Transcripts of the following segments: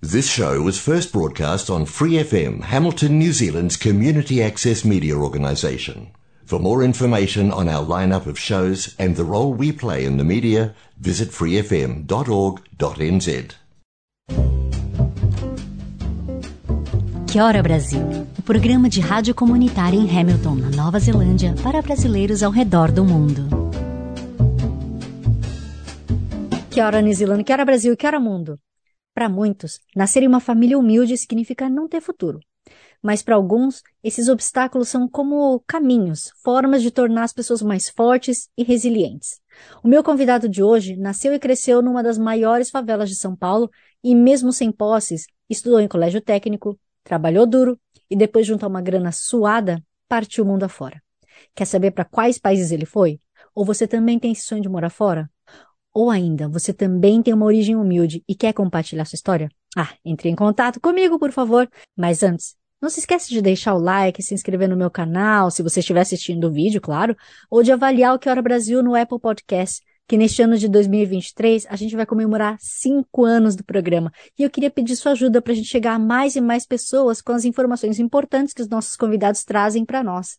This show was first broadcast on Free FM, Hamilton, New Zealand's community access media organisation. For more information on our lineup of shows and the role we play in the media, visit freefm.org.nz. Que Hora Brasil, o programa de rádio comunitária em Hamilton, na Nova Zelândia, para brasileiros ao redor do mundo. Que hora New Zealand, que hora Brasil, que hora mundo. Para muitos, nascer em uma família humilde significa não ter futuro. Mas para alguns, esses obstáculos são como caminhos, formas de tornar as pessoas mais fortes e resilientes. O meu convidado de hoje nasceu e cresceu numa das maiores favelas de São Paulo e, mesmo sem posses, estudou em colégio técnico, trabalhou duro e, depois, junto a uma grana suada, partiu o mundo afora. Quer saber para quais países ele foi? Ou você também tem esse sonho de morar fora? Ou ainda, você também tem uma origem humilde e quer compartilhar sua história? Ah, entre em contato comigo, por favor. Mas antes, não se esqueça de deixar o like, se inscrever no meu canal, se você estiver assistindo o vídeo, claro, ou de avaliar o Que Hora Brasil no Apple Podcast, que neste ano de 2023 a gente vai comemorar cinco anos do programa. E eu queria pedir sua ajuda para a gente chegar a mais e mais pessoas com as informações importantes que os nossos convidados trazem para nós.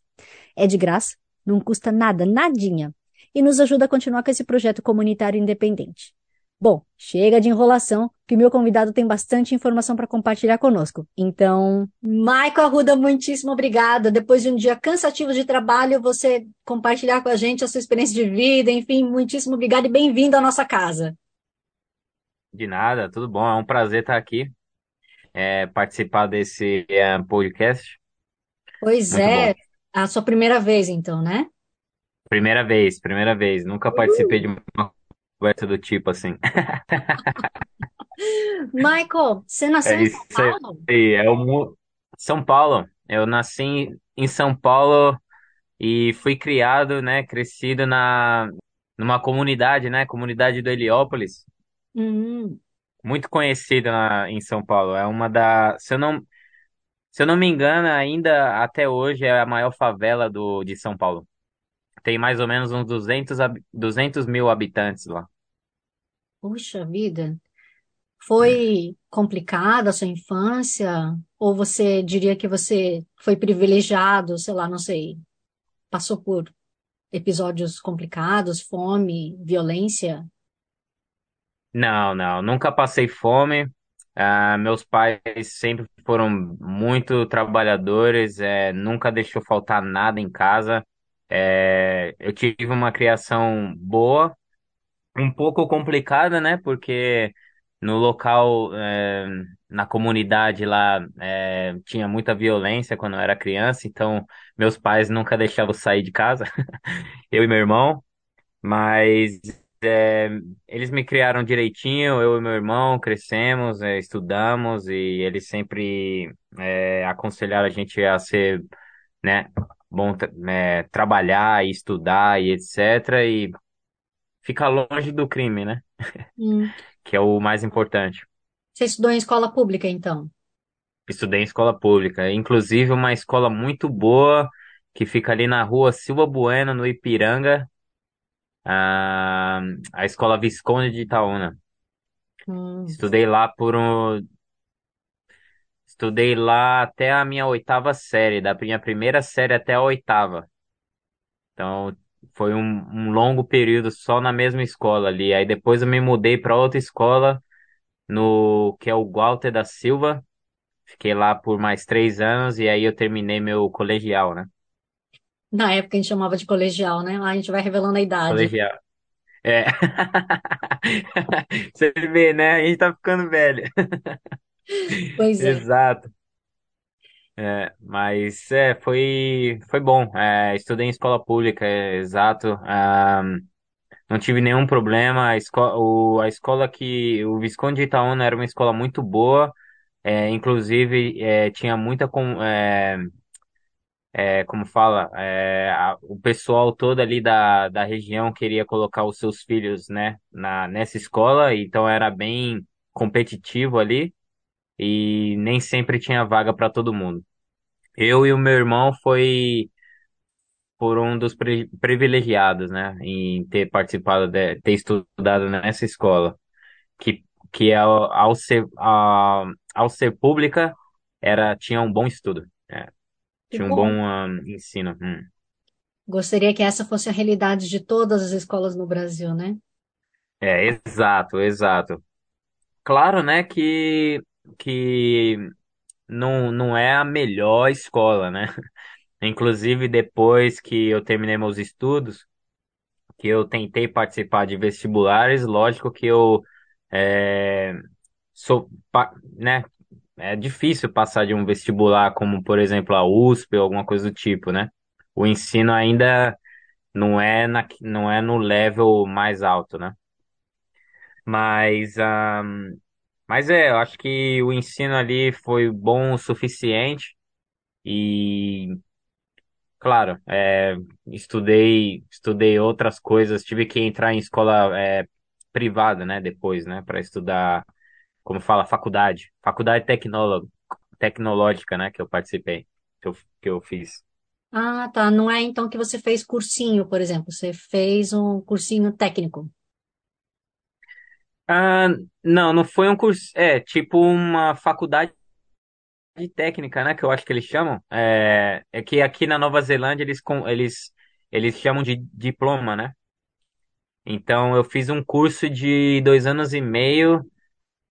É de graça, não custa nada, nadinha e nos ajuda a continuar com esse projeto comunitário independente. Bom, chega de enrolação, que meu convidado tem bastante informação para compartilhar conosco. Então, Michael Arruda, muitíssimo obrigada. Depois de um dia cansativo de trabalho, você compartilhar com a gente a sua experiência de vida, enfim, muitíssimo obrigado e bem-vindo à nossa casa. De nada, tudo bom. É um prazer estar aqui, é, participar desse é, podcast. Pois Muito é, bom. a sua primeira vez, então, né? Primeira vez, primeira vez. Nunca participei de uma conversa do tipo assim. Michael, você nasceu É em São Paulo? aí, é o São Paulo. Eu nasci em São Paulo e fui criado, né, crescido na numa comunidade, né, comunidade do Heliópolis, Hum, muito conhecida na, em São Paulo. É uma da, se eu não, se eu não me engano, ainda até hoje é a maior favela do de São Paulo. Tem mais ou menos uns 200, hab- 200 mil habitantes lá. puxa vida. Foi complicada a sua infância? Ou você diria que você foi privilegiado, sei lá, não sei, passou por episódios complicados, fome, violência? Não, não, nunca passei fome. Ah, meus pais sempre foram muito trabalhadores, é, nunca deixou faltar nada em casa. É, eu tive uma criação boa, um pouco complicada, né? Porque no local, é, na comunidade lá, é, tinha muita violência quando eu era criança, então meus pais nunca deixavam sair de casa, eu e meu irmão. Mas é, eles me criaram direitinho, eu e meu irmão crescemos, é, estudamos e eles sempre é, aconselharam a gente a ser, né, bom, é, trabalhar e estudar e etc. E ficar longe do crime, né, Hum. que é o mais importante. Você estudou em escola pública, então? Estudei em escola pública, inclusive uma escola muito boa que fica ali na rua Silva Bueno, no Ipiranga, a, a Escola Visconde de Itaúna. Hum. Estudei lá por um, estudei lá até a minha oitava série, da minha primeira série até a oitava. Então, foi um, um longo período só na mesma escola ali. Aí depois eu me mudei para outra escola, no que é o Walter da Silva. Fiquei lá por mais três anos e aí eu terminei meu colegial, né? Na época a gente chamava de colegial, né? Lá a gente vai revelando a idade. Colegial. É. Você vê, né? A gente tá ficando velho. Pois é. Exato. É, mas é, foi, foi bom. É, estudei em escola pública, é, exato. Ah, não tive nenhum problema. A, esco o, a escola que. O Visconde de Itaúna era uma escola muito boa. É, inclusive, é, tinha muita. Com, é, é, como fala? É, a- o pessoal todo ali da, da região queria colocar os seus filhos, né, na, nessa escola, então era bem competitivo ali. E nem sempre tinha vaga para todo mundo. Eu e o meu irmão foi por um dos pri- privilegiados, né, em ter participado, de, ter estudado nessa escola, que que ao, ao ser, a- ao ser pública, era, tinha um bom estudo, é, tinha um bom bom. ah, ensino. hum. Gostaria que essa fosse a realidade de todas as escolas no Brasil, né? É, exato, exato. Claro, né, que, que não, não é a melhor escola, né? Inclusive, depois que eu terminei meus estudos, que eu tentei participar de vestibulares, lógico que eu é, sou, né? É difícil passar de um vestibular como, por exemplo, a USP ou alguma coisa do tipo, né? O ensino ainda não é na, não é no level mais alto, né? Mas, ah, mas é, eu acho que o ensino ali foi bom o suficiente e Claro, é, estudei, estudei outras coisas, tive que entrar em escola é, privada, né, depois, né, para estudar, como fala, faculdade, faculdade tecnólogo, tecnológica, né, que eu participei, que eu, que eu fiz. Ah, tá. Não é então que você fez cursinho, por exemplo. Você fez um cursinho técnico. Ah, não, não foi um curso, é, tipo uma faculdade técnica, né, que eu acho que eles chamam, é, é que aqui na Nova Zelândia eles, com- eles, eles chamam de diploma, né, então eu fiz um curso de dois anos e meio,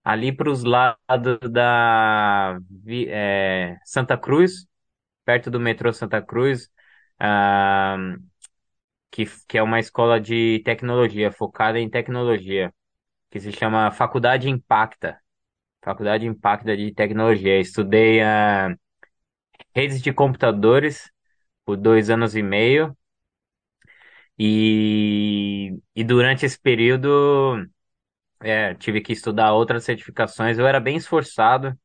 ali para os lados da é, Santa Cruz, perto do metrô Santa Cruz, ah, que, que é uma escola de tecnologia, focada em tecnologia, que se chama Faculdade Impacta. Faculdade Impacta de Tecnologia. Estudei ah, redes de computadores por dois anos e meio e, e durante esse período é, tive que estudar outras certificações. Eu era bem esforçado,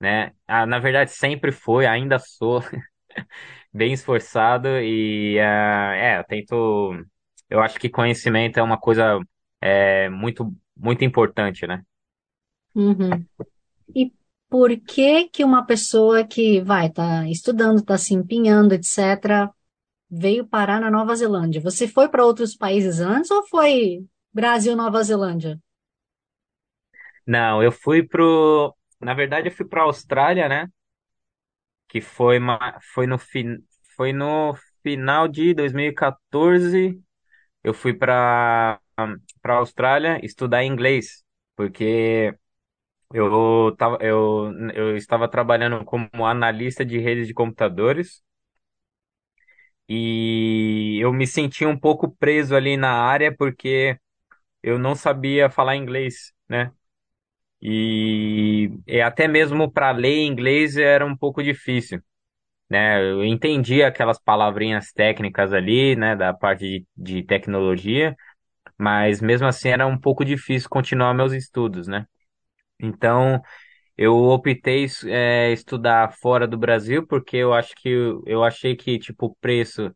né? Ah, na verdade, sempre foi, ainda sou bem esforçado e ah, é, eu tento. Eu acho que conhecimento é uma coisa é, muito muito importante, né? Uhum. E por que que uma pessoa que vai, tá estudando, tá se empenhando, etc., veio parar na Nova Zelândia? Você foi para outros países antes ou foi Brasil, Nova Zelândia? Não, eu fui pro. Na verdade, eu fui para Austrália, né? Que foi uma... foi no fin... foi no final de 2014. Eu fui para para Austrália estudar inglês, porque Eu tava, eu, eu estava trabalhando como analista de redes de computadores e eu me senti um pouco preso ali na área porque eu não sabia falar inglês, né? E, e até mesmo para ler inglês era um pouco difícil, né? Eu entendia aquelas palavrinhas técnicas ali, né, da parte de, de tecnologia, mas mesmo assim era um pouco difícil continuar meus estudos, né? Então Eu optei é, estudar fora do Brasil porque eu acho que eu, achei que tipo o preço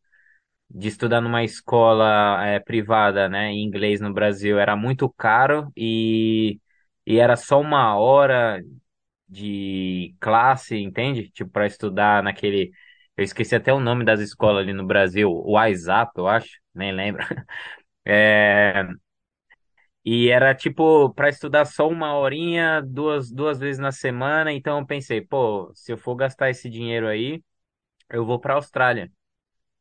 de estudar numa escola é, privada, né, em inglês no Brasil era muito caro e, e era só uma hora de classe, entende? Tipo para estudar naquele eu esqueci até o nome das escolas ali no Brasil, o WhatsApp, eu acho, nem lembro. É, e era tipo para estudar só uma horinha, duas, duas vezes na semana. Então eu pensei, pô, se eu for gastar esse dinheiro aí, eu vou para Austrália.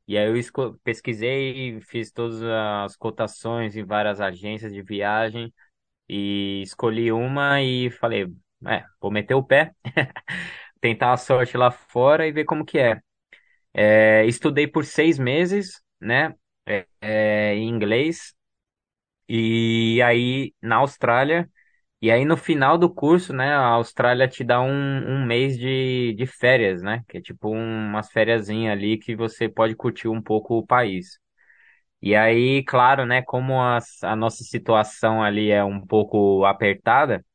E aí eu pesquisei, fiz todas as cotações em várias agências de viagem e escolhi uma e falei, é, vou meter o pé, tentar a sorte lá fora e ver como que é. É, estudei por seis meses, né, é, é, em inglês. E aí na Austrália E aí no final do curso, né, a Austrália te dá um, um mês de, de férias, né? Que é tipo um- umas fériasinhas ali que você pode curtir um pouco o país. E aí, claro, né, como a, a nossa situação ali é um pouco apertada,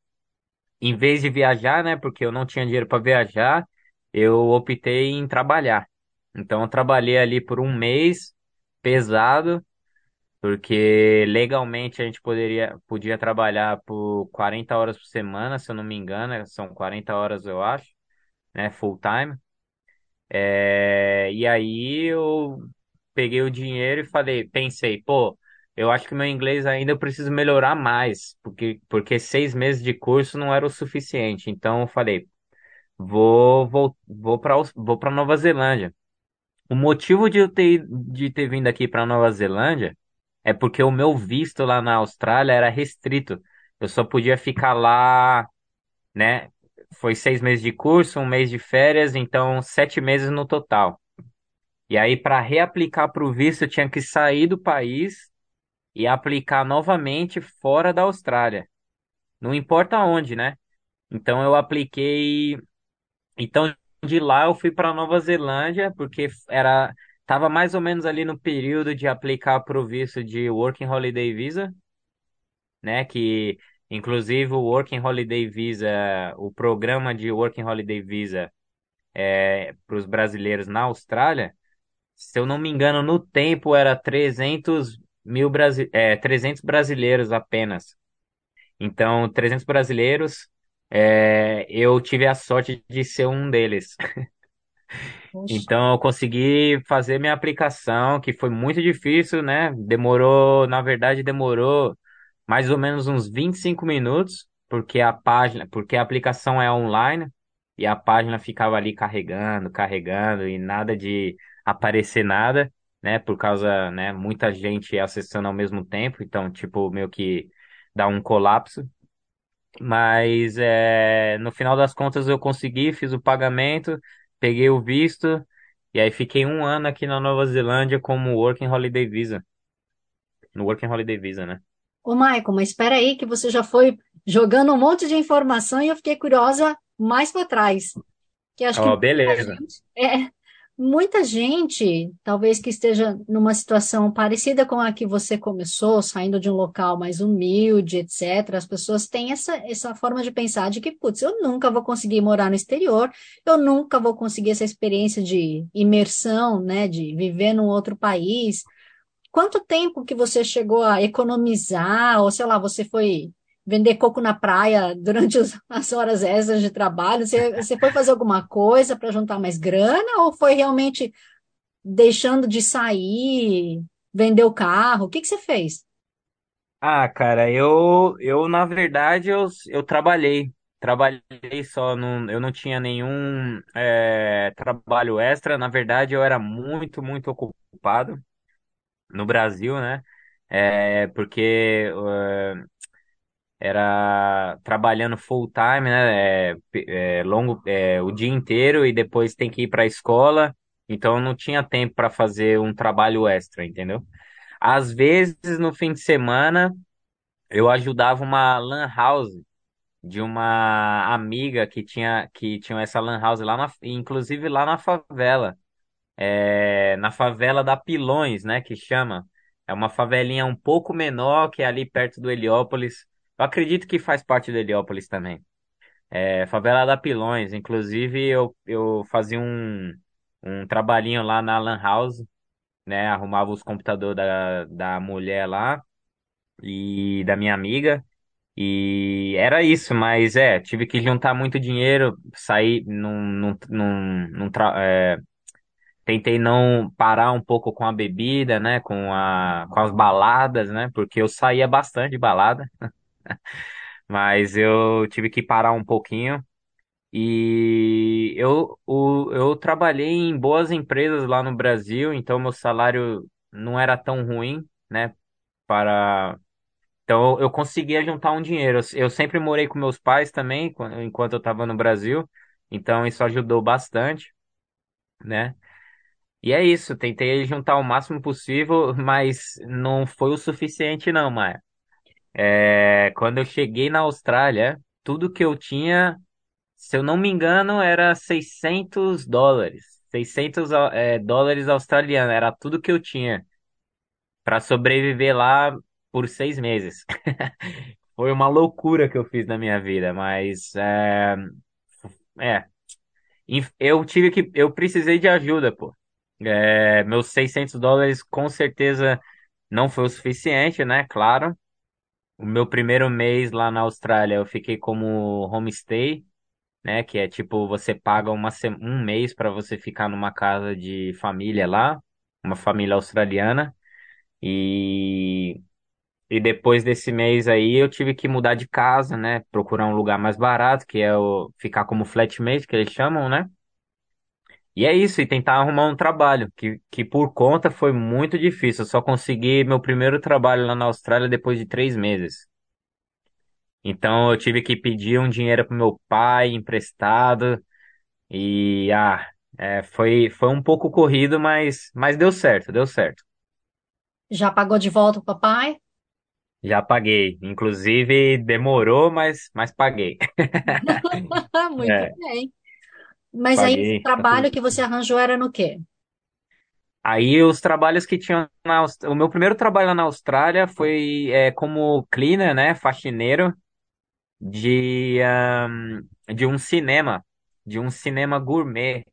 em vez de viajar, né, porque eu não tinha dinheiro para viajar, eu optei em trabalhar. Então eu trabalhei ali por um mês, pesado, porque legalmente a gente poderia, podia trabalhar por 40 horas por semana, se eu não me engano, são 40 horas eu acho, né, full time. É, e aí eu peguei o dinheiro e falei, pensei, pô, eu acho que meu inglês ainda eu preciso melhorar mais, porque, porque seis meses de curso não era o suficiente. Então eu falei, vou, vou, vou para vou para Nova Zelândia. O motivo de eu ter, de ter vindo aqui para Nova Zelândia é porque o meu visto lá na Austrália era restrito. Eu só podia ficar lá, né? Foi seis meses de curso, um mês de férias, então sete meses no total. E aí, para reaplicar para o visto, eu tinha que sair do país e aplicar novamente fora da Austrália. Não importa onde, né? Então eu apliquei. Então de lá eu fui para Nova Zelândia porque era tava mais ou menos ali no período de aplicar o visto de Working Holiday Visa, né? Que inclusive o Working Holiday Visa, o programa de Working Holiday Visa é, para os brasileiros na Austrália, se eu não me engano, no tempo era 300 mil brasi é, 300 brasileiros apenas. Então, 300 brasileiros, é, eu tive a sorte de ser um deles. Poxa. Então, eu consegui fazer minha aplicação, que foi muito difícil, né? Demorou, na verdade, demorou mais ou menos uns 25 minutos, porque a página, porque a aplicação é online e a página ficava ali carregando, carregando e nada de aparecer nada, né? Por causa, né, muita gente acessando ao mesmo tempo, então, tipo, meio que dá um colapso. Mas é, no final das contas eu consegui, fiz o pagamento, peguei o visto e aí fiquei um ano aqui na Nova Zelândia como Working Holiday Visa. No Working Holiday Visa, né? Ô, Michael, mas espera aí que você já foi jogando um monte de informação e eu fiquei curiosa mais para trás. Que acho que Ó, muita beleza. gente, é, muita gente, talvez que esteja numa situação parecida com a que você começou, saindo de um local mais humilde, etc. As pessoas têm essa, essa forma de pensar de que, putz, eu nunca vou conseguir morar no exterior, eu nunca vou conseguir essa experiência de imersão, né, de viver num outro país. Quanto tempo que você chegou a economizar, ou sei lá, você foi vender coco na praia durante os- as horas extras de trabalho? Você, você foi fazer alguma coisa para juntar mais grana, ou foi realmente deixando de sair, vender o carro? O que que você fez? Ah, cara, eu, eu na verdade, eu, eu trabalhei. Trabalhei só, não, eu não tinha nenhum é, trabalho extra. Na verdade, eu era muito, muito ocupado no Brasil, né? É, porque era trabalhando full time, né? É, é, longo, é, o dia inteiro e depois tem que ir para a escola. Então, não tinha tempo para fazer um trabalho extra, entendeu? Às vezes, no fim de semana. Eu ajudava uma lan house de uma amiga que tinha que tinha essa lan house lá na, inclusive lá na favela, é, na favela da Pilões, né, que chama. É uma favelinha um pouco menor que é ali perto do Heliópolis. Eu acredito que faz parte do Heliópolis também. É, favela da Pilões. Inclusive eu, eu fazia um, um trabalhinho lá na lan house, né, arrumava os computadores da, da mulher lá e da minha amiga. E era isso, mas é, tive que juntar muito dinheiro, sair, num, num, num, num é, tentei não parar um pouco com a bebida, né, com a, com as baladas, né, porque eu saía bastante de balada, mas eu tive que parar um pouquinho. E eu, o, eu trabalhei em boas empresas lá no Brasil, então meu salário não era tão ruim, né, para Então eu conseguia juntar um dinheiro. Eu sempre morei com meus pais também, quan- enquanto eu estava no Brasil. Então isso ajudou bastante, né? E é isso, tentei juntar o máximo possível, mas não foi o suficiente não, Maia. É, quando eu cheguei na Austrália, tudo que eu tinha, se eu não me engano, era 600 dólares. 600 é, dólares australianos, era tudo que eu tinha para sobreviver lá por seis meses. Foi uma loucura que eu fiz na minha vida, mas é, é, eu tive que, eu precisei de ajuda, pô. É, meus 600 dólares com certeza não foi o suficiente, né? Claro. O meu primeiro mês lá na Austrália eu fiquei como homestay, né? Que é tipo, você paga uma, um mês para você ficar numa casa de família lá, uma família australiana. E e depois desse mês aí eu tive que mudar de casa, né? Procurar um lugar mais barato, que é o ficar como flatmate, que eles chamam, né? E é isso, e tentar arrumar um trabalho, que, que por conta foi muito difícil. Eu só consegui meu primeiro trabalho lá na Austrália depois de três meses. Então eu tive que pedir um dinheiro pro meu pai emprestado e ah, é, foi, foi um pouco corrido, mas, mas deu certo, deu certo. Já pagou de volta o papai? Já paguei. Inclusive demorou, mas, mas paguei. Muito É, bem. Mas aí, paguei. Tá tudo trabalho que você arranjou era no quê? Aí os trabalhos que tinham na Aus- o meu primeiro trabalho lá na Austrália foi é, como cleaner, né, faxineiro de ahn, de um cinema, de um cinema gourmet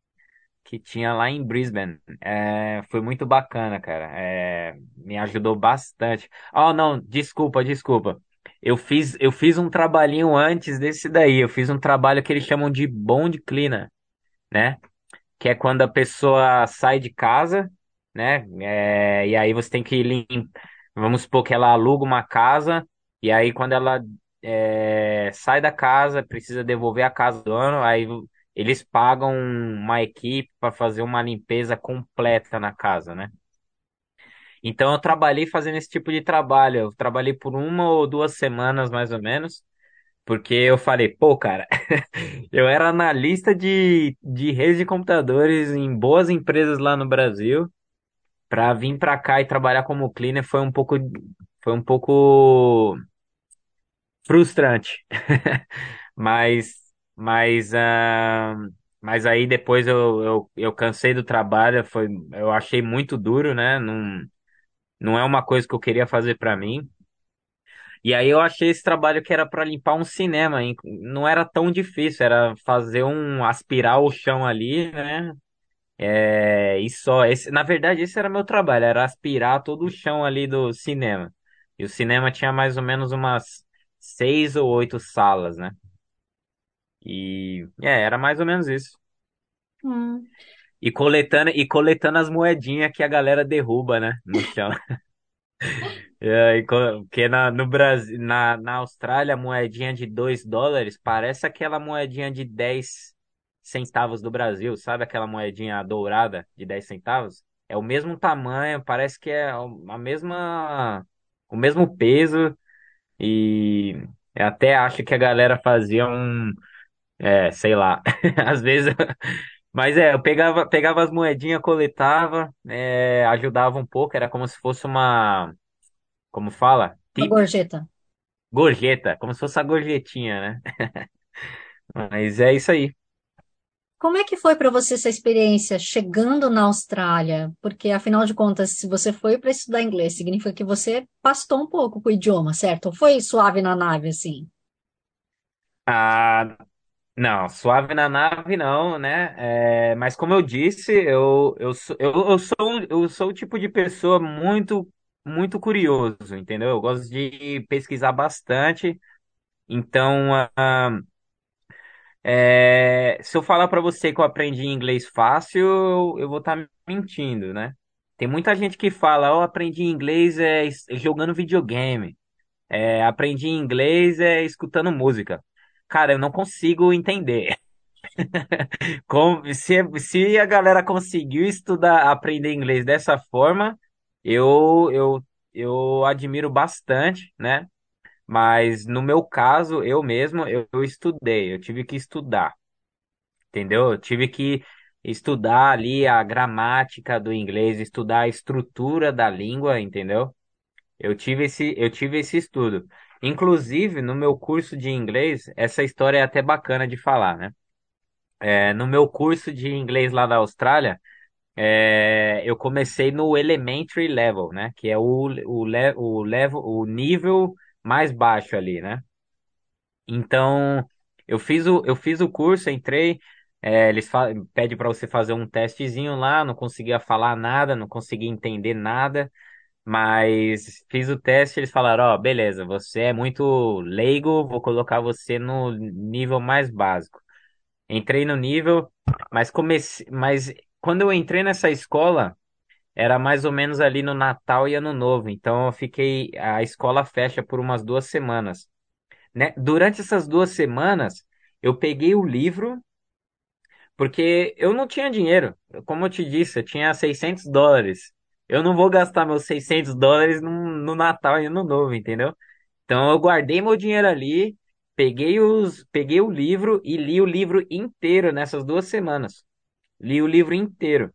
que tinha lá em Brisbane. É, foi muito bacana, cara. É, me ajudou bastante. Oh, não, desculpa, desculpa. Eu fiz eu fiz um trabalhinho antes desse daí. Eu fiz um trabalho que eles chamam de bond cleaner, né? que é quando a pessoa sai de casa, né? É, e aí você tem que limpar. Vamos supor que ela aluga uma casa, e aí quando ela é, sai da casa, precisa devolver a casa do dono, aí eles pagam uma equipe para fazer uma limpeza completa na casa, né? Então eu trabalhei fazendo esse tipo de trabalho. Eu trabalhei por uma ou duas semanas mais ou menos. Porque eu falei, pô, cara, eu era analista de, de redes de computadores em boas empresas lá no Brasil. Pra vir pra cá e trabalhar como cleaner foi um pouco, foi um pouco frustrante. Mas, mas, ah, mas aí depois eu, eu, eu cansei do trabalho, foi, eu achei muito duro, né? Não, não é uma coisa que eu queria fazer pra mim. E aí eu achei esse trabalho que era para limpar um cinema, hein? Não era tão difícil, era fazer um aspirar o chão ali, né? É, e só, esse, na verdade esse era meu trabalho, era aspirar todo o chão ali do cinema. E o cinema tinha mais ou menos umas seis ou oito salas, né? E é, era mais ou menos isso. Hum. E coletando e coletando as moedinhas que a galera derruba, né, no chão. É, porque na, no Brasil, na, na Austrália, a moedinha de 2 dólares parece aquela moedinha de 10 centavos do Brasil, sabe aquela moedinha dourada de 10 centavos? É o mesmo tamanho, parece que é a mesma, o mesmo peso e eu até acho que a galera fazia um, é, sei lá, às vezes, mas é, eu pegava, pegava as moedinhas, coletava, é, ajudava um pouco, era como se fosse uma como fala? Uma Tip, gorjeta. gorjeta, como se fosse a gorjetinha, né? Mas é isso aí. Como é que foi para você essa experiência chegando na Austrália? Porque, afinal de contas, se você foi para estudar inglês, significa que você pastou um pouco com o idioma, certo? Ou foi suave na nave, assim? Ah, não, suave na nave não, né? É, mas como eu disse, eu, eu, sou, eu, eu sou, eu sou o tipo de pessoa muito, muito curioso, entendeu? Eu gosto de pesquisar bastante. Então, ah, é, se eu falar para você que eu aprendi inglês fácil, eu, eu vou estar mentindo, né? Tem muita gente que fala, eu aprendi inglês é, jogando videogame. É, aprendi inglês é, escutando música. Cara, eu não consigo entender. Como, se, se a galera conseguiu estudar, aprender inglês dessa forma, eu, eu, eu admiro bastante, né? Mas no meu caso, eu mesmo, eu, eu estudei, eu tive que estudar, entendeu? Eu tive que estudar ali a gramática do inglês, estudar a estrutura da língua, entendeu? Eu tive esse, eu tive esse estudo. Inclusive, no meu curso de inglês, essa história é até bacana de falar, né? É, no meu curso de inglês lá da Austrália, é, eu comecei no elementary level, né? Que é o, o, le, o, level, o nível mais baixo ali, né? Então, eu fiz o, eu fiz o curso, entrei, é, eles pedem para você fazer um testezinho lá, não conseguia falar nada, não conseguia entender nada. Mas fiz o teste, eles falaram, ó, beleza, você é muito leigo, vou colocar você no nível mais básico. Entrei no nível, mas comecei, mas quando eu entrei nessa escola, era mais ou menos ali no Natal e Ano Novo. Então eu fiquei, a escola fecha por umas duas semanas, né? Durante essas duas semanas, eu peguei o livro porque eu não tinha dinheiro. Como eu te disse, eu tinha 600 dólares. Eu não vou gastar meus 600 dólares no, no Natal e Ano Novo, entendeu? Então eu guardei meu dinheiro ali, peguei os, peguei o livro e li o livro inteiro nessas duas semanas. Li o livro inteiro.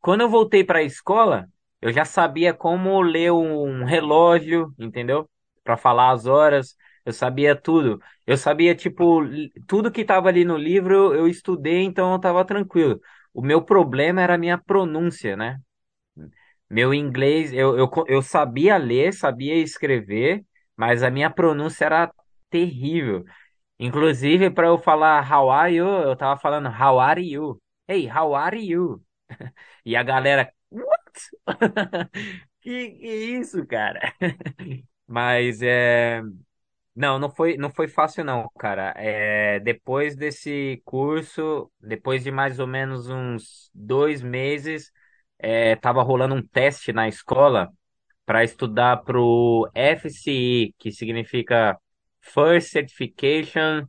Quando eu voltei para a escola, eu já sabia como ler um relógio, entendeu? Para falar as horas, eu sabia tudo. Eu sabia, tipo, tudo que estava ali no livro, eu estudei, então eu estava tranquilo. O meu problema era a minha pronúncia, né? Meu inglês, eu, eu, eu sabia ler, sabia escrever, mas a minha pronúncia era terrível. Inclusive, para eu falar how are you, eu tava falando how are you? Hey, how are you? E a galera, what? Que, que isso, cara? Mas é. Não, não foi, não foi fácil, não, cara. É, depois desse curso, depois de mais ou menos uns dois meses, é, tava rolando um teste na escola para estudar pro FCE, que significa First Certification.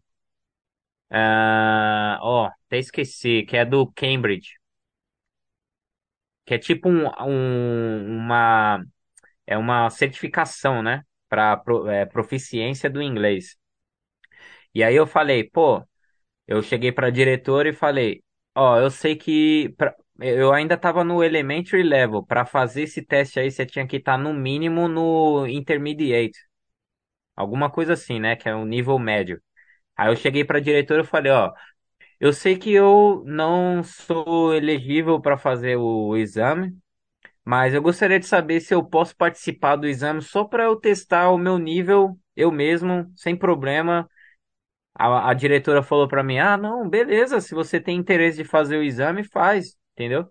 ah, Ó, até esqueci, que é do Cambridge, que é tipo um, um- uma é uma certificação, né, para proficiência do inglês. E aí eu falei, pô, eu cheguei para diretora e falei, ó, eu sei que eu ainda estava no elementary level. Para fazer esse teste aí, você tinha que estar no mínimo no intermediate, alguma coisa assim, né, que é o nível médio. Aí eu cheguei para diretora e falei, ó, eu sei que eu não sou elegível para fazer o exame. Mas eu gostaria de saber se eu posso participar do exame só para eu testar o meu nível eu mesmo, sem problema. A, a diretora falou para mim: Ah, não, beleza, se você tem interesse de fazer o exame, faz, entendeu?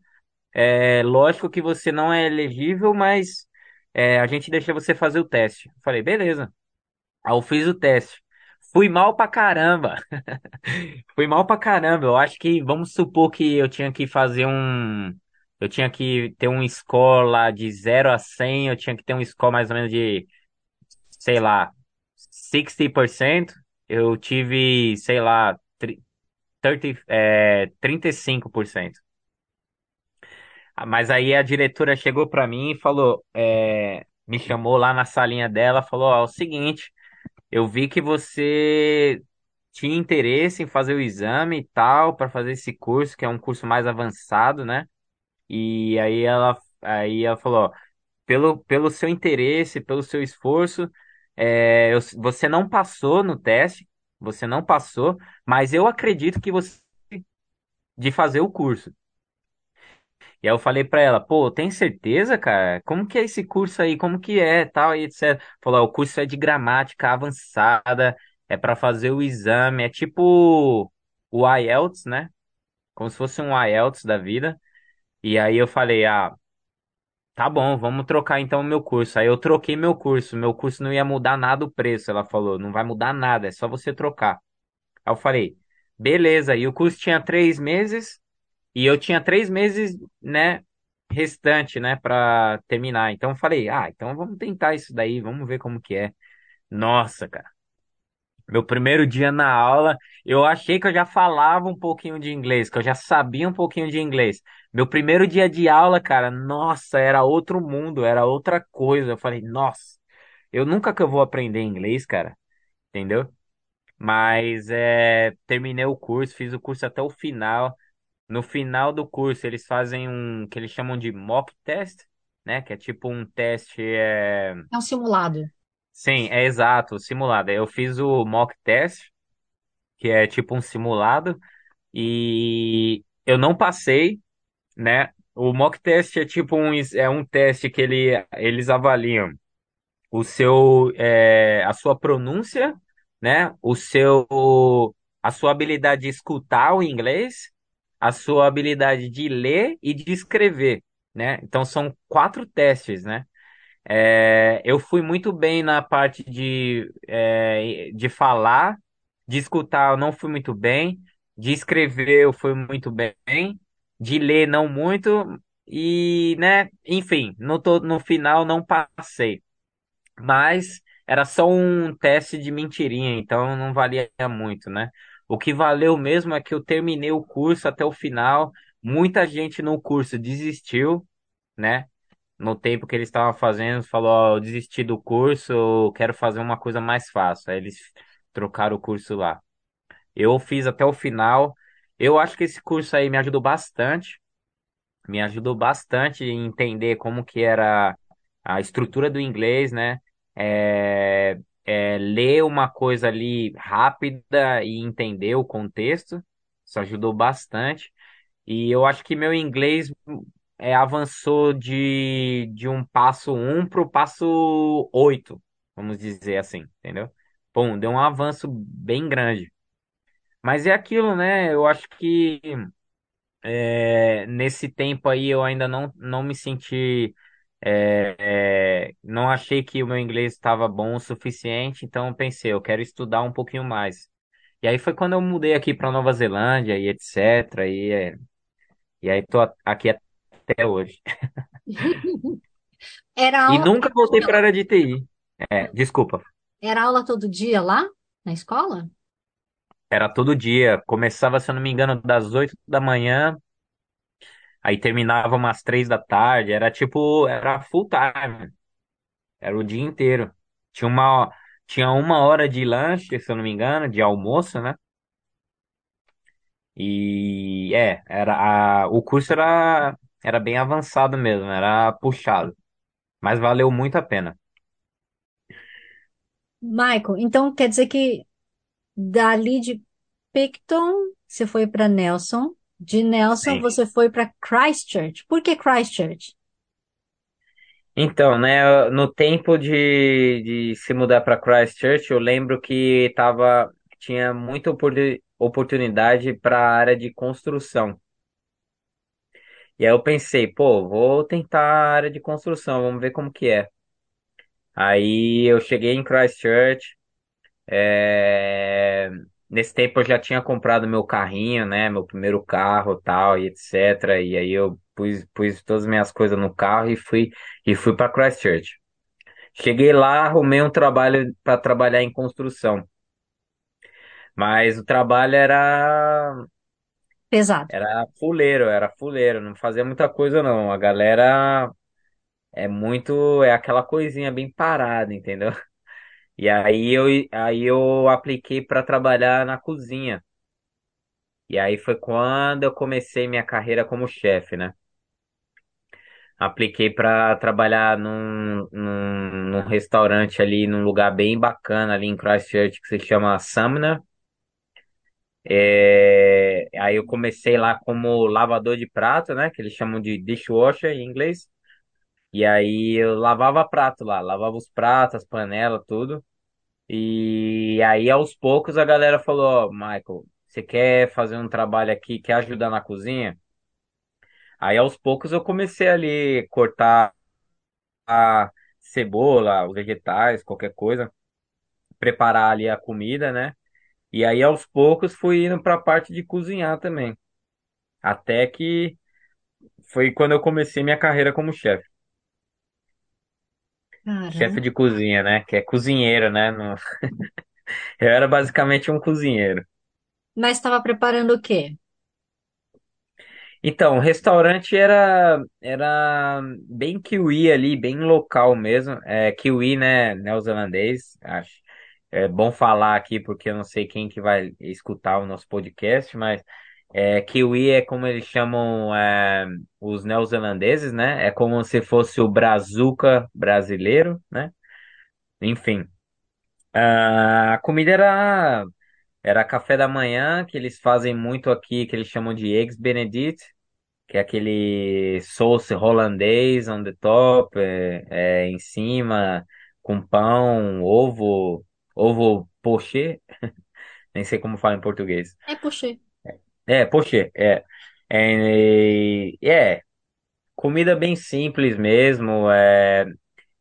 É lógico que você não é elegível, mas é, a gente deixa você fazer o teste. Eu falei: beleza. Aí eu fiz o teste. Fui mal pra caramba. Fui mal pra caramba. Eu acho que, vamos supor que eu tinha que fazer um. Eu tinha que ter um score lá de zero a 100. Eu tinha que ter um score mais ou menos de, sei lá, 60%. Eu tive, sei lá, tri- 30, é, 35%. Mas aí a diretora chegou pra mim e falou, é, me chamou lá na salinha dela, falou, ó, é o seguinte. Eu vi que você tinha interesse em fazer o exame e tal, para fazer esse curso, que é um curso mais avançado, né? E aí ela, aí ela falou, ó, pelo, pelo seu interesse, pelo seu esforço, é, eu- você não passou no teste, você não passou, mas eu acredito que você de fazer o curso. E aí eu falei pra ela, pô, tem certeza, cara? Como que é esse curso aí? Como que é, tal, e etc. Falou, ó, o curso é de gramática avançada, é pra fazer o exame, é tipo o IELTS, né? Como se fosse um IELTS da vida. E aí eu falei, ah, tá bom, vamos trocar então o meu curso. Aí eu troquei meu curso, meu curso não ia mudar nada o preço, ela falou, não vai mudar nada, é só você trocar. Aí eu falei, beleza, e o curso tinha três meses. E eu tinha três meses, né, restante, né, para terminar. Então eu falei, ah, então vamos tentar isso daí, vamos ver como que é. Nossa, cara, meu primeiro dia na aula, eu achei que eu já falava um pouquinho de inglês, que eu já sabia um pouquinho de inglês. Meu primeiro dia de aula, cara, nossa, era outro mundo, era outra coisa. Eu falei, nossa, eu nunca que eu vou aprender inglês, cara, entendeu? Mas é, terminei o curso, fiz o curso até o final. No final do curso, eles fazem um que eles chamam de mock test, né? Que é tipo um teste. É... É um simulado. Sim, é exato, simulado. Eu fiz o mock test, que é tipo um simulado, e eu não passei, né? O mock test é tipo um, é um teste que ele, eles avaliam o seu, é, a sua pronúncia, né? O seu, a sua habilidade de escutar o inglês, a sua habilidade de ler e de escrever, né? Então são quatro testes, né? É, eu fui muito bem na parte de, é, de falar, de escutar eu não fui muito bem, de escrever eu fui muito bem, de ler não muito, e, né, enfim, no, to- no final não passei. Mas era só um teste de mentirinha, então não valia muito, né? O que valeu mesmo é que eu terminei o curso até o final. Muita gente no curso desistiu, né? No tempo que eles estavam fazendo, falou, ó, eu desisti do curso, eu quero fazer uma coisa mais fácil. Aí eles trocaram o curso lá. Eu fiz até o final. Eu acho que esse curso aí me ajudou bastante me ajudou bastante em entender como que era a estrutura do inglês, né? É, é, ler uma coisa ali rápida e entender o contexto, isso ajudou bastante. E eu acho que meu inglês é, avançou de, de um passo um para o passo oito, vamos dizer assim, entendeu? Bom, deu um avanço bem grande. Mas é aquilo, né? Eu acho que é, nesse tempo aí eu ainda não, não me senti, é, é, não achei que o meu inglês estava bom o suficiente, então pensei, eu quero estudar um pouquinho mais. E aí foi quando eu mudei aqui para Nova Zelândia e etc. E, é, e aí tô aqui até hoje. Era E nunca voltei para a área de TI. É, desculpa. Era aula todo dia lá na escola? Era todo dia. Começava, se eu não me engano, das 8 da manhã, aí terminava umas 3 da tarde. Era tipo, era full time. Era o dia inteiro. Tinha uma, tinha uma hora de lanche, se eu não me engano, de almoço, né? E é, era a, o curso era, era bem avançado mesmo, era puxado, mas valeu muito a pena. Michael, então quer dizer que dali de Picton você foi para Nelson, de Nelson Sim. você foi para Christchurch. Por que Christchurch? Então, né, no tempo de, de se mudar para Christchurch, eu lembro que tava, tinha muita oportu- oportunidade para a área de construção. E aí eu pensei, pô, vou tentar a área de construção, vamos ver como que é. Aí eu cheguei em Christchurch. é, Nesse tempo eu já tinha comprado meu carrinho, né? Meu primeiro carro, tal, e etc. E aí eu pus, pus todas as minhas coisas no carro e fui e fui para Christchurch. Cheguei lá, arrumei um trabalho para trabalhar em construção, mas o trabalho era Pesado. era fuleiro, era fuleiro, não fazia muita coisa não. A galera é muito é aquela coisinha bem parada, entendeu? E aí eu, aí eu apliquei para trabalhar na cozinha. E aí foi quando eu comecei minha carreira como chefe, né? Apliquei para trabalhar num, num, num restaurante ali, num lugar bem bacana ali em Christchurch, que se chama Sumner. É, Aí eu comecei lá como lavador de prato, né? Que eles chamam de dishwasher em inglês. E aí eu lavava prato lá, lavava os pratos, as panelas, tudo. E aí, aos poucos, a galera falou: Ó, Michael, você quer fazer um trabalho aqui, quer ajudar na cozinha? Aí, aos poucos, eu comecei ali cortar a cebola, os vegetais, qualquer coisa, preparar ali a comida, né? E aí, aos poucos, fui indo para a parte de cozinhar também. Até que foi quando eu comecei minha carreira como chefe. Chefe Caramba. de cozinha, né? Que é cozinheiro, né? No- Eu era basicamente um cozinheiro. Mas estava preparando o quê? Então, o restaurante era era bem kiwi ali, bem local mesmo. É kiwi, né, neozelandês, acho. É bom falar aqui porque eu não sei quem que vai escutar o nosso podcast, mas é, kiwi é como eles chamam é, os neozelandeses, né? É como se fosse o brazuca brasileiro, né? Enfim, a comida era era café da manhã que eles fazem muito aqui, que eles chamam de eggs Benedict que é aquele sauce holandês on the top, é, é, em cima, com pão, ovo, ovo poché, nem sei como fala em português. É, puxei. É, poché, é. É, é, comida bem simples mesmo, é,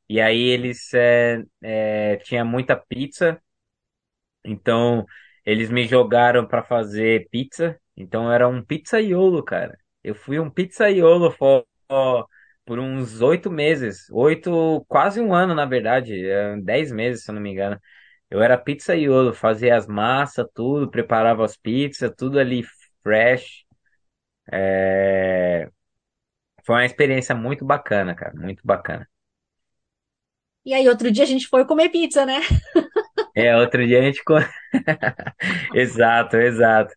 e aí eles é, é, tinha muita pizza, então eles me jogaram para fazer pizza, então era um pizzaiolo, cara. Eu fui um pizzaiolo por uns oito meses, oito, quase um ano, na verdade, é, dez meses, se eu não me engano. Eu era pizzaiolo, fazia as massas, tudo, preparava as pizzas, tudo ali fresh. É, Foi uma experiência muito bacana, cara, muito bacana. E aí, outro dia a gente foi comer pizza, né? É, outro dia a gente. Exato, exato.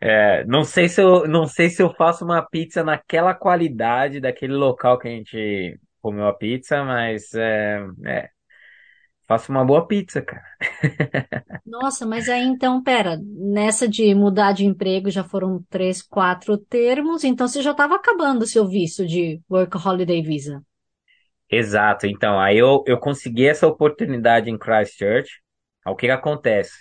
É, não sei se eu, não sei se eu faço uma pizza naquela qualidade daquele local que a gente comeu a pizza, mas é, é, faço uma boa pizza, cara. Nossa, mas aí então, pera, nessa de mudar de emprego já foram três, quatro termos, então você já estava acabando o seu visto de Work Holiday Visa. Exato. Então, aí eu, eu consegui essa oportunidade em Christchurch. O que que acontece?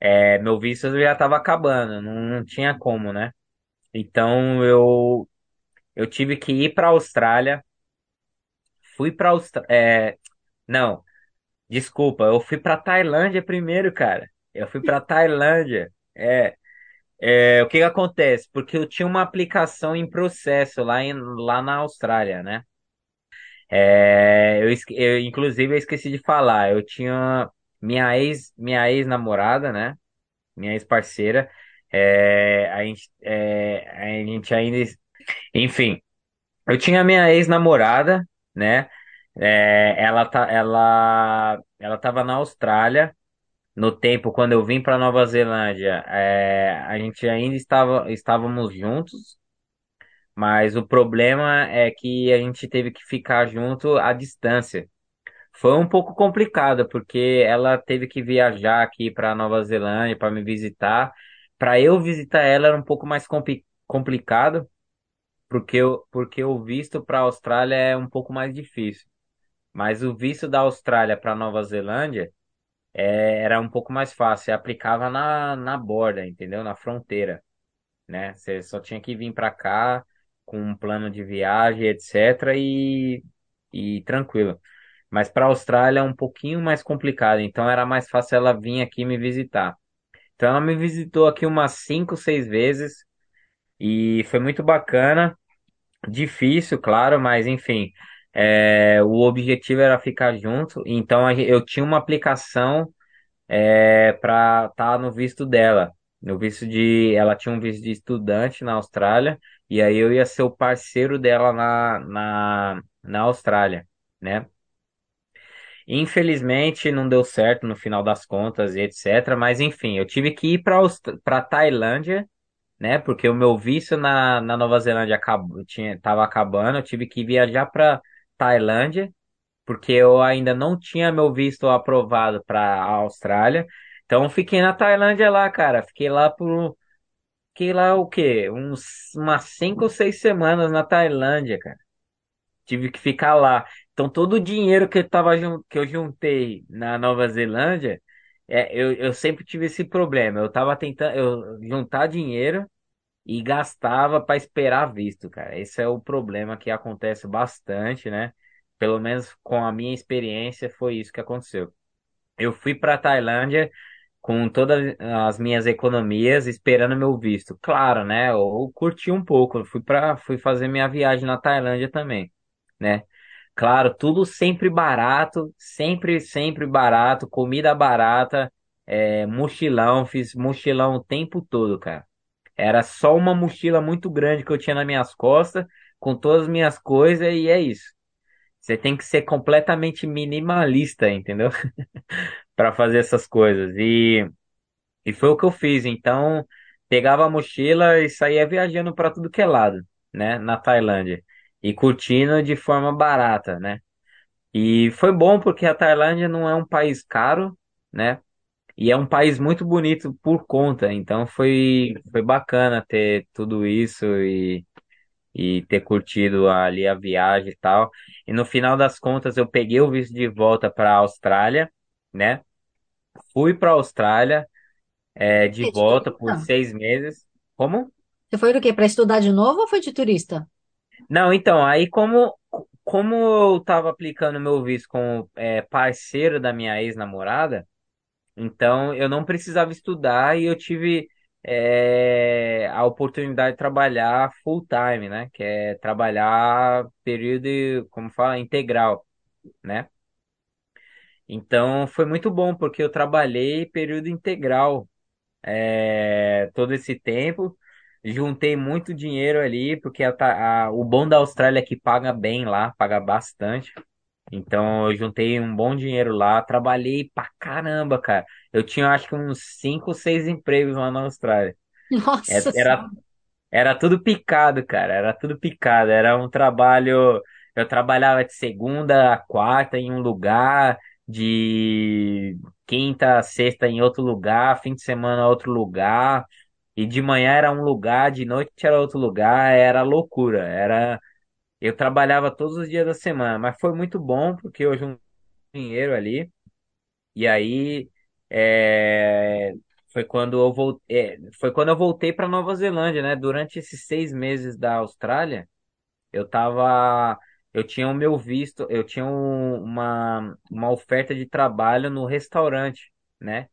É, meu visto já estava acabando, não, não tinha como, né? Então eu eu tive que ir para a Austrália. Fui para Austrália. não, desculpa, eu fui para Tailândia primeiro, cara. Eu fui para Tailândia. É, é, o que que acontece? Porque eu tinha uma aplicação em processo lá, em, lá na Austrália, né? É, eu, eu, inclusive, eu esqueci de falar. Eu tinha minha ex, minha ex-namorada, né? Minha ex-parceira. É, a gente, é, a gente ainda, enfim, eu tinha minha ex-namorada, né? É, ela tá, ela, ela tava na Austrália no tempo quando eu vim para Nova Zelândia. É, a gente ainda estava, estávamos juntos. Mas o problema é que a gente teve que ficar junto à distância. Foi um pouco complicado, porque ela teve que viajar aqui para Nova Zelândia para me visitar. Para eu visitar ela era um pouco mais compli- complicado, porque, eu, porque o visto para a Austrália é um pouco mais difícil. Mas o visto da Austrália para Nova Zelândia é, era um pouco mais fácil. Você aplicava na, na borda, entendeu? Na fronteira, né? Você só tinha que vir para cá com um plano de viagem, etc. E, e tranquilo. Mas para a Austrália é um pouquinho mais complicado, então era mais fácil ela vir aqui me visitar. Então ela me visitou aqui umas cinco, seis vezes e foi muito bacana. Difícil, claro, mas enfim, é, o objetivo era ficar junto. Então eu tinha uma aplicação é, para estar no visto dela. No visto de, ela tinha um visto de estudante na Austrália e aí eu ia ser o parceiro dela na, na, na Austrália, né? Infelizmente não deu certo no final das contas e etc. Mas enfim, eu tive que ir para para Tailândia, né? Porque o meu visto na, na Nova Zelândia acabou, tinha, tava acabando. Eu tive que viajar para Tailândia, porque eu ainda não tinha meu visto aprovado para a Austrália. Então fiquei na Tailândia lá, cara. Fiquei lá por fiquei lá o quê? Uns umas cinco ou seis semanas na Tailândia, cara. Tive que ficar lá. Então, todo o dinheiro que eu tava, que eu juntei na Nova Zelândia, é, eu, eu sempre tive esse problema. Eu tava tentando eu, juntar dinheiro e gastava para esperar visto, cara. Esse é o problema que acontece bastante, né? Pelo menos com a minha experiência, foi isso que aconteceu. Eu fui para Tailândia com todas as minhas economias esperando meu visto. Claro, né? Eu curti um pouco. Fui para fui fazer minha viagem na Tailândia também, né? Claro, tudo sempre barato, sempre, sempre barato, comida barata, é, mochilão, fiz mochilão o tempo todo, cara. Era só uma mochila muito grande que eu tinha nas minhas costas, com todas as minhas coisas, e é isso. Você tem que ser completamente minimalista, entendeu? Para fazer essas coisas. E, e foi o que eu fiz. Então, pegava a mochila e saía viajando para tudo que é lado, né? Na Tailândia. E curtindo de forma barata, né? E foi bom porque a Tailândia não é um país caro, né? E é um país muito bonito por conta. Então foi, foi bacana ter tudo isso e, e ter curtido ali a viagem e tal. E no final das contas eu peguei o visto de volta para a Austrália, né? Fui para a Austrália é, de de volta por turista? seis meses. Como? Você foi do quê? Para estudar de novo ou foi de turista? Não, então, aí como, como eu estava aplicando meu visto como é, parceiro da minha ex-namorada, Então, eu não precisava estudar e eu tive é, a oportunidade de trabalhar full time, né? Que é trabalhar período, como fala, integral, né? Então foi muito bom porque eu trabalhei período integral é, todo esse tempo, juntei muito dinheiro ali porque a, a, o bom da Austrália é que paga bem lá, paga bastante. Então eu juntei um bom dinheiro lá, trabalhei pra caramba, cara. Eu tinha acho que uns 5, 6 empregos lá na Austrália. Nossa Era, Senhora. era tudo picado, cara. Era tudo picado. Era um trabalho. Eu trabalhava de segunda a quarta em um lugar, de quinta a sexta em outro lugar, fim de semana outro lugar, e de manhã era um lugar, de noite era outro lugar. Era loucura. Era. Eu trabalhava todos os dias da semana, mas foi muito bom porque eu juntei dinheiro ali. E aí. é, Foi quando eu voltei, foi quando eu voltei para Nova Zelândia, né? Durante esses seis meses da Austrália, eu tava, eu tinha o meu visto, eu tinha um- uma, uma oferta de trabalho no restaurante, né?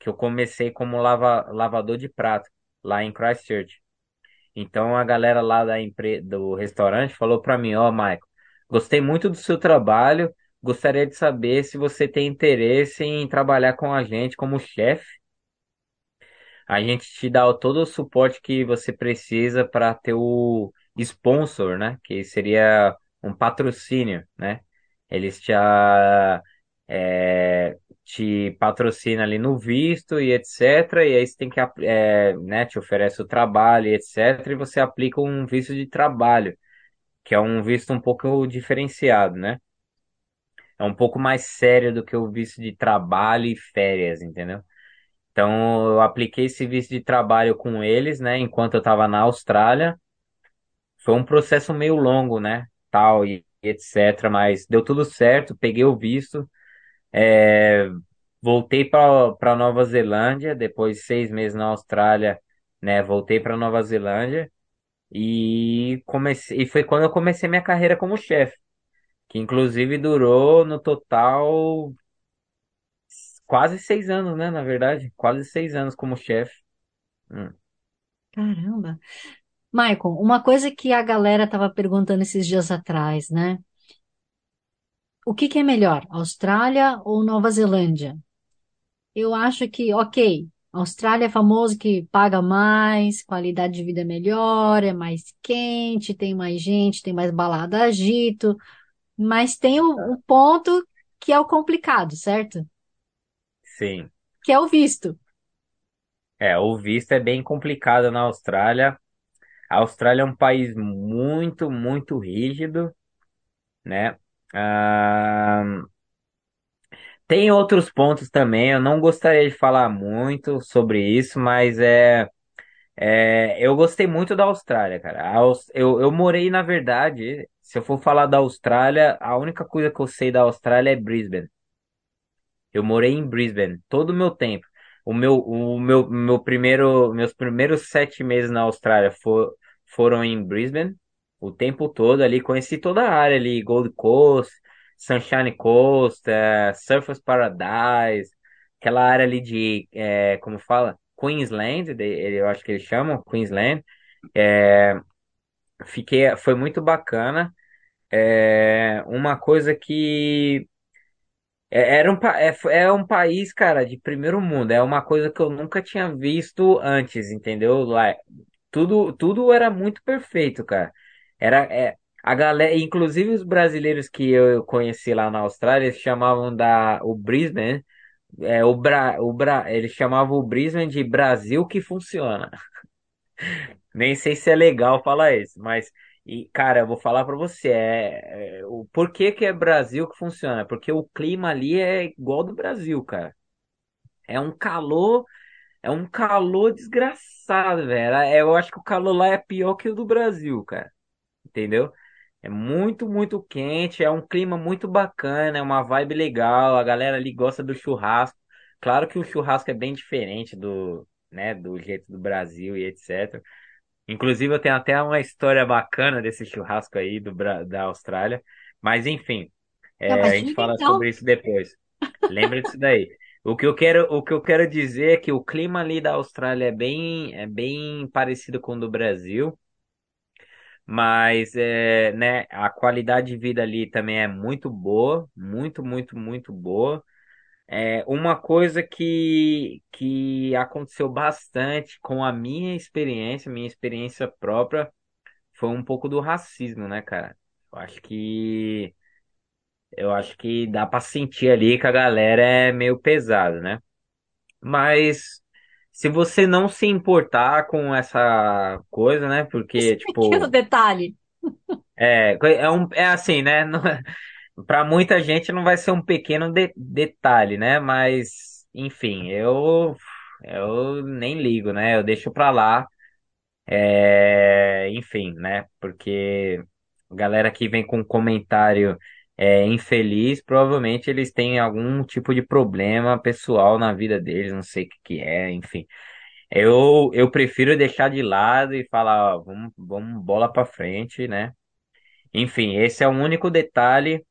Que eu comecei como lava, lavador de prato lá em Christchurch. Então a galera lá da empre... do restaurante falou para mim, ó, Michael, gostei muito do seu trabalho, gostaria de saber se você tem interesse em trabalhar com a gente como chefe. A gente te dá todo o suporte que você precisa para ter o sponsor, né? Que seria um patrocínio, né? Eles te, é, te patrocinam ali no visto e etc. E aí você tem que, é, né? Te oferece o trabalho e etc. E você aplica um visto de trabalho, que é um visto um pouco diferenciado, né? É um pouco mais sério do que o visto de trabalho e férias, entendeu? Então, eu apliquei esse visto de trabalho com eles, né, enquanto eu estava na Austrália. Foi um processo meio longo, né, tal e etc, mas deu tudo certo, peguei o visto, é, voltei para Nova Zelândia, depois de seis meses na Austrália, né, voltei para Nova Zelândia e comecei, e foi quando eu comecei minha carreira como chefe, que inclusive durou no total quase seis anos, né, na verdade, quase seis anos como chefe. Hum. Caramba. Michael, uma coisa que a galera estava perguntando esses dias atrás, né? O que que é melhor, Austrália ou Nova Zelândia? Eu acho que, ok, Austrália é famoso que paga mais, qualidade de vida é melhor, é mais quente, tem mais gente, tem mais balada, agito, mas tem o, o ponto que é o complicado, certo? Sim. Que é o visto. É, o visto é bem complicado na Austrália. A Austrália é um país muito, muito rígido, né? Tem outros pontos também. Eu não gostaria de falar muito sobre isso, mas é, é, eu gostei muito da Austrália, cara. Eu, eu morei, na verdade, se eu for falar da Austrália, a única coisa que eu sei da Austrália é Brisbane. Eu morei em Brisbane todo o meu tempo. O meu, o meu, meu primeiro, meus primeiros sete meses na Austrália for, foram em Brisbane, o tempo todo ali. Conheci toda a área ali, Gold Coast, Sunshine Coast, eh, Surfers Paradise, aquela área ali de, eh, como fala? Queensland, eu acho que eles chamam, Queensland. Eh, fiquei, foi muito bacana. É, uma coisa que é- Era um, é, é um país, cara, de primeiro mundo. É uma coisa que eu nunca tinha visto antes, entendeu? Lá, tudo, tudo era muito perfeito, cara. Era, é, a galera, inclusive os brasileiros que eu conheci lá na Austrália, eles chamavam da, o Brisbane, é, o Bra, o Bra, eles chamavam o Brisbane de Brasil que funciona. Nem sei se é legal falar isso, mas, e, cara, eu vou falar pra você, é, é, o porquê que é Brasil que funciona? Porque o clima ali é igual do Brasil, cara. É um calor, é um calor desgraçado, velho. É, Eu acho que o calor lá é pior que o do Brasil, cara. Entendeu? É muito, muito quente, é um clima muito bacana, é uma vibe legal, a galera ali gosta do churrasco. Claro que o churrasco é bem diferente do, né, do jeito do Brasil e etc. Inclusive, eu tenho até uma história bacana desse churrasco aí do, da Austrália. Mas, enfim, Tá, é, mas a gente fala então. sobre isso depois. Lembra disso daí. O que eu quero, o que eu quero dizer é que o clima ali da Austrália é bem, é bem parecido com o do Brasil, mas é, né, a qualidade de vida ali também é muito boa, muito, muito, muito boa. É uma coisa que, que aconteceu bastante com a minha experiência, minha experiência própria, foi um pouco do racismo, né, cara? Eu acho que eu acho que dá pra sentir ali que a galera é meio pesada, né? Mas se você não se importar com essa coisa, né? Esse Porque, pequeno tipo, detalhe. é, é, um, é assim, né? Não, para muita gente não vai ser um pequeno de- detalhe, né? Mas, enfim, eu, eu nem ligo, né? Eu deixo pra lá. É, enfim, né? Porque a galera que vem com comentário é, infeliz, provavelmente eles têm algum tipo de problema pessoal na vida deles, não sei o que que é, enfim. Eu, eu prefiro deixar de lado e falar, ó, vamos, vamos bola pra frente, né? Enfim, esse é o único detalhe,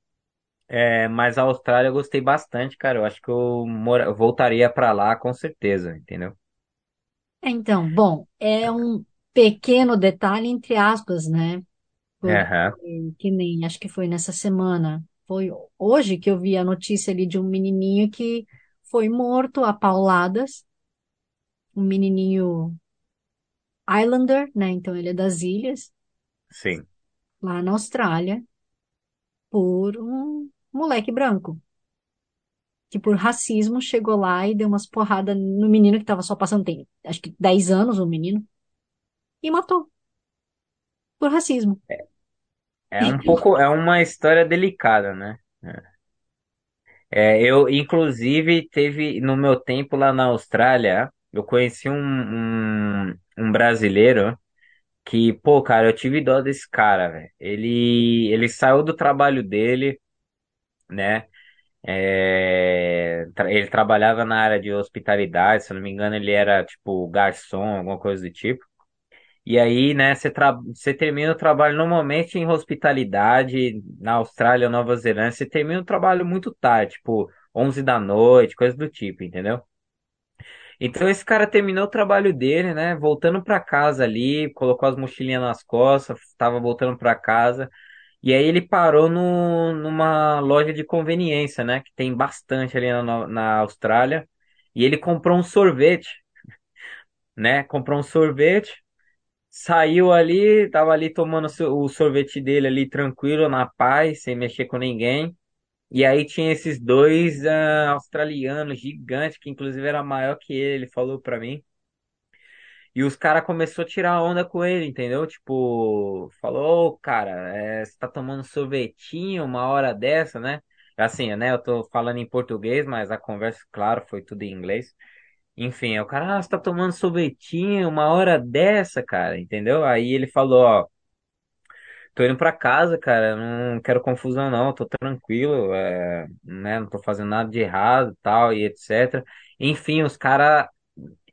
é, mas a Austrália eu gostei bastante, cara. Eu acho que eu mora- voltaria pra lá com certeza, entendeu? É, Então, bom, é um pequeno detalhe entre aspas, né? Porque, Aham, que nem, acho que foi nessa semana, foi hoje que eu vi a notícia ali de um menininho que foi morto a pauladas, um menininho Islander, né? Então ele é das ilhas, sim. lá na Austrália, por um moleque branco, que por racismo chegou lá e deu umas porradas no menino que tava só passando, tem, acho que 10 anos o menino, e matou, por racismo. É um pouco, é uma história delicada, né? É, eu, inclusive, teve no meu tempo lá na Austrália, eu conheci um, um, um brasileiro que, pô, cara, eu tive dó desse cara, velho. Ele, ele saiu do trabalho dele, né? É, tra- ele trabalhava na área de hospitalidade, se eu não me engano, ele era tipo garçom, alguma coisa do tipo. E aí, né, você, você termina o trabalho normalmente em hospitalidade, na Austrália Nova Zelândia, você termina o trabalho muito tarde, tipo 11 da noite, coisa do tipo, entendeu? Então esse cara terminou o trabalho dele, né, voltando pra casa ali, colocou as mochilinhas nas costas, estava voltando pra casa, e aí ele parou no... numa loja de conveniência, né, que tem bastante ali na, na Austrália, e ele comprou um sorvete, né, comprou um sorvete, Saiu ali, tava ali tomando o sorvete dele ali tranquilo, na paz, sem mexer com ninguém. E aí tinha esses dois ah, australianos gigantes, que inclusive era maior que ele, ele falou pra mim. E os caras começou a tirar onda com ele, entendeu? Tipo, falou, "Ô, cara, é, você tá tomando sorvetinho uma hora dessa, né? Assim, né? Eu tô falando em português, mas a conversa, claro, foi tudo em inglês. Enfim, o cara, ah, você tá tomando sorvetinho uma hora dessa, cara, entendeu? Aí ele falou, ó, tô indo pra casa, cara, não quero confusão não, tô tranquilo, é, né, não tô fazendo nada de errado, tal, e etc. Enfim, os cara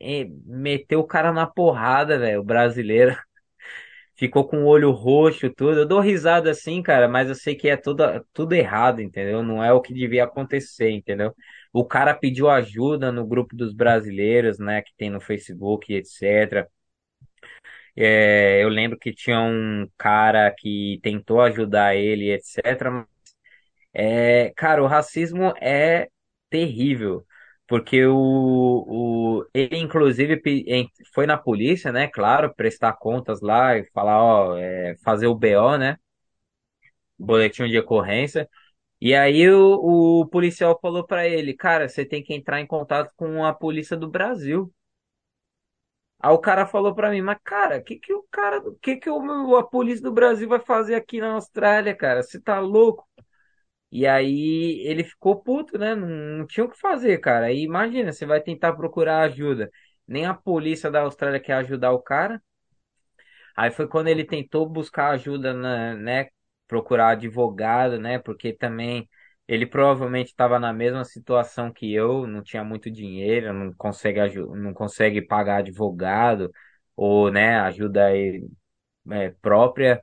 eh, meteu o cara na porrada, velho, o brasileiro. Ficou com o olho roxo, tudo. Eu dou risada assim, cara, mas eu sei que é tudo, tudo errado, entendeu? Não é o que devia acontecer, entendeu? O cara pediu ajuda no grupo dos brasileiros, né, que tem no Facebook, etc. É, eu lembro que tinha um cara que tentou ajudar ele, etc. É, cara, o racismo é terrível, porque o, o, ele, inclusive, foi na polícia, né? Claro, prestar contas lá e falar, ó, é, fazer o BO, né? Boletim de ocorrência. E aí o, o policial falou pra ele, cara, você tem que entrar em contato com a polícia do Brasil. Aí o cara falou pra mim, mas cara, que que o cara, que que o, a polícia do Brasil vai fazer aqui na Austrália, cara? Você tá louco? E aí ele ficou puto, né? Não, não tinha o que fazer, cara. Aí imagina, você vai tentar procurar ajuda. Nem a polícia da Austrália quer ajudar o cara. Aí foi quando ele tentou buscar ajuda, na, né? Procurar advogado, né? Porque também ele provavelmente estava na mesma situação que eu, não tinha muito dinheiro, não consegue, não consegue pagar advogado ou, né, ajuda eh, própria.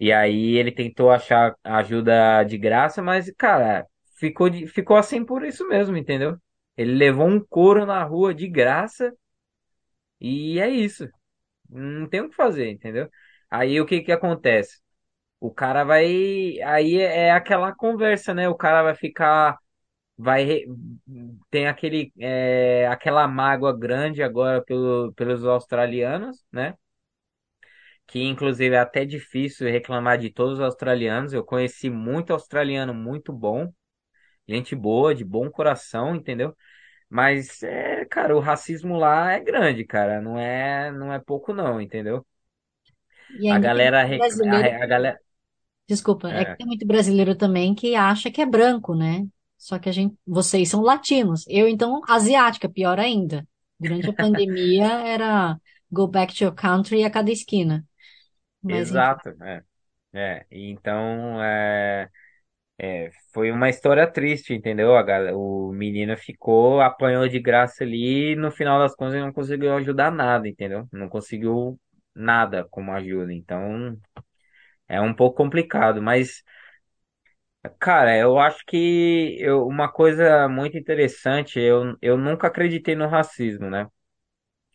E aí ele tentou achar ajuda de graça, mas, cara, ficou, ficou assim por isso mesmo, entendeu? Ele levou um couro na rua de graça e é isso. Não tem o que fazer, entendeu? Aí o que que acontece? O cara vai. Aí é aquela conversa, né? O cara vai ficar. Vai. Tem aquele, é, aquela mágoa grande agora pelo, pelos australianos, né? Que inclusive é até difícil reclamar de todos os australianos. Eu conheci muito australiano muito bom, gente boa, de bom coração, entendeu? Mas, é, cara, o racismo lá é grande, cara. Não é, não é pouco, não, entendeu? E A galera, a, a galera, desculpa, é que é, tem muito brasileiro também que acha que é branco, né? Só que a gente, vocês são latinos. Eu, então, asiática, pior ainda. Durante a pandemia era go back to your country a cada esquina. Mas, enfim. exato, é, é. E Então, é, é, foi uma história triste, entendeu? A, gal- o menino ficou, apanhou de graça ali e no final das contas ele não conseguiu ajudar nada, entendeu? Não conseguiu nada como ajuda. Então, é um pouco complicado, mas, cara, eu acho que eu, uma coisa muito interessante, eu, eu nunca acreditei no racismo, né?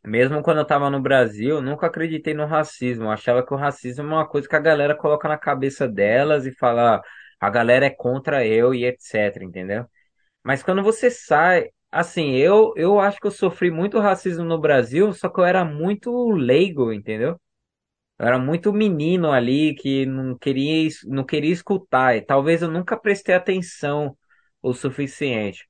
Mesmo quando eu tava no Brasil, eu nunca acreditei no racismo. Eu achava que o racismo é uma coisa que a galera coloca na cabeça delas e fala, "Ah, a galera é contra eu e etc, entendeu? Mas quando você sai, assim, eu, eu acho que eu sofri muito racismo no Brasil, só que eu era muito leigo, entendeu? Eu era muito menino ali que não queria, não queria escutar, e talvez eu nunca prestei atenção o suficiente.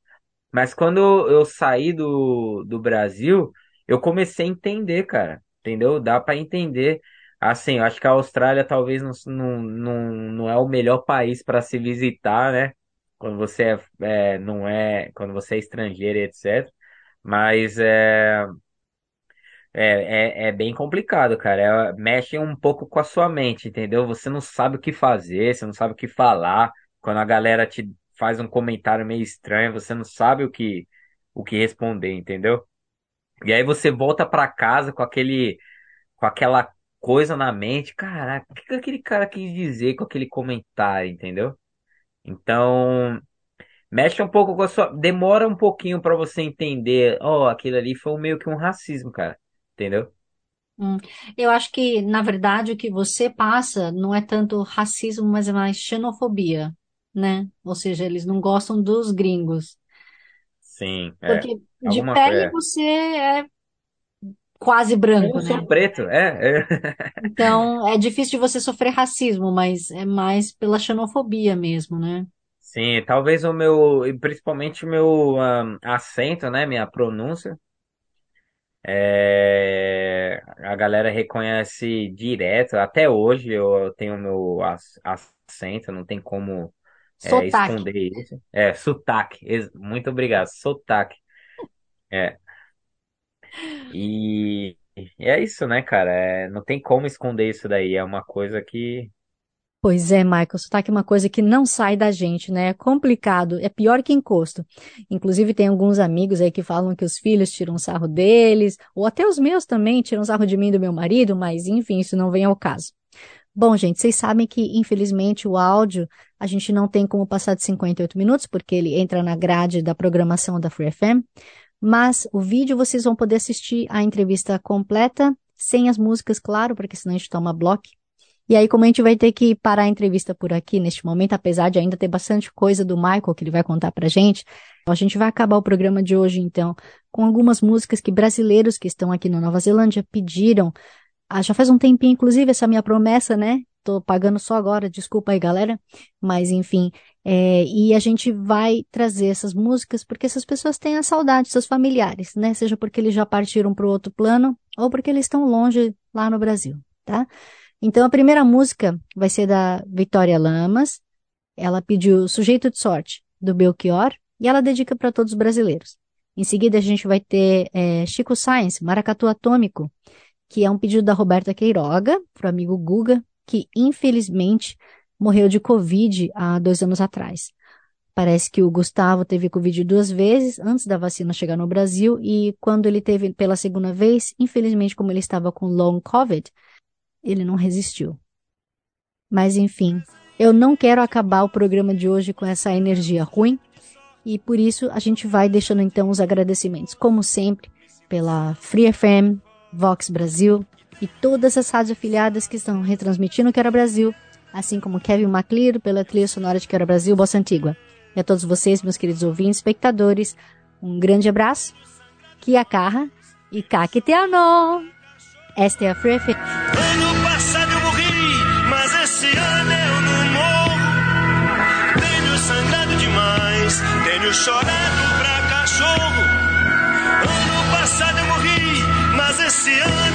Mas quando eu saí do, do Brasil, eu comecei a entender, cara. Entendeu? Dá pra entender. Assim, eu acho que a Austrália talvez não, não, não, não é o melhor país para se visitar, né? Quando você é, é, não é, quando você é estrangeiro etc. Mas é, é, é, é bem complicado, cara. É, mexe um pouco com a sua mente, entendeu? Você não sabe o que fazer, você não sabe o que falar. Quando a galera te faz um comentário meio estranho, você não sabe o que, o que responder, entendeu? E aí você volta pra casa com aquele, com aquela coisa na mente. Caraca, o que que aquele cara quis dizer com aquele comentário, entendeu? Então, mexe um pouco com a sua. Demora um pouquinho pra você entender. Ó, aquilo ali foi meio que um racismo, cara. Entendeu? Hum. Eu acho que, na verdade, o que você passa não é tanto racismo, mas é mais xenofobia, né? Ou seja, eles não gostam dos gringos. Sim, é. Porque de Alguma pele É. você é quase Eu branco, não né? sou preto, é, é. Então, é difícil de você sofrer racismo, mas é mais pela xenofobia mesmo, né? Sim, talvez o meu, e principalmente o meu ah, acento, né, minha pronúncia, é, a galera reconhece direto. Até hoje eu tenho meu ac- acento, não tem como é, Sotaque. esconder isso. É, sotaque, ex- muito obrigado, sotaque. É, e, e é isso, né, cara? É, não tem como esconder isso daí, é uma coisa que, Pois é, Michael, sotaque é uma coisa que não sai da gente, né? É complicado, é pior que encosto. Inclusive, tem alguns amigos aí que falam que os filhos tiram sarro deles, ou até os meus também tiram sarro de mim e do meu marido, mas enfim, isso não vem ao caso. Bom, gente, vocês sabem que, infelizmente, o áudio a gente não tem como passar de 58 minutos, porque ele entra na grade da programação da Free FM, mas o vídeo vocês vão poder assistir a entrevista completa, sem as músicas, claro, porque senão a gente toma bloco. E aí, como a gente vai ter que parar a entrevista por aqui neste momento, apesar de ainda ter bastante coisa do Michael que ele vai contar pra gente, a gente vai acabar o programa de hoje, então, com algumas músicas que brasileiros que estão aqui na Nova Zelândia pediram. Ah, já faz um tempinho, inclusive, essa minha promessa, né? Tô pagando só agora, desculpa aí, galera. Mas, enfim, é, e a gente vai trazer essas músicas porque essas pessoas têm a saudade, seus familiares, né? Seja porque eles já partiram para o outro plano ou porque eles estão longe lá no Brasil, tá? Então, a primeira música vai ser da Vitória Lamas. Ela pediu Sujeito de Sorte, do Belchior, e ela dedica para todos os brasileiros. Em seguida, a gente vai ter é, Chico Science, Maracatu Atômico, que é um pedido da Roberta Queiroga, para o amigo Guga, que infelizmente morreu de Covid há dois anos atrás. Parece que o Gustavo teve Covid duas vezes antes da vacina chegar no Brasil, e quando ele teve pela segunda vez, infelizmente, como ele estava com long COVID, ele não resistiu. Mas enfim, eu não quero acabar o programa de hoje com essa energia ruim. E por isso a gente vai deixando então os agradecimentos, como sempre, pela Free FM, Vox Brasil e todas as rádios afiliadas que estão retransmitindo Quero Brasil, assim como Kevin MacLeod pela trilha sonora de Quero Brasil Bossa Antigua. E a todos vocês, meus queridos ouvintes, espectadores, um grande abraço, Kia Carra e Kakiteano! Esta é a Free FM. Demais, tenho chorado pra cachorro. Ano passado eu morri, mas esse ano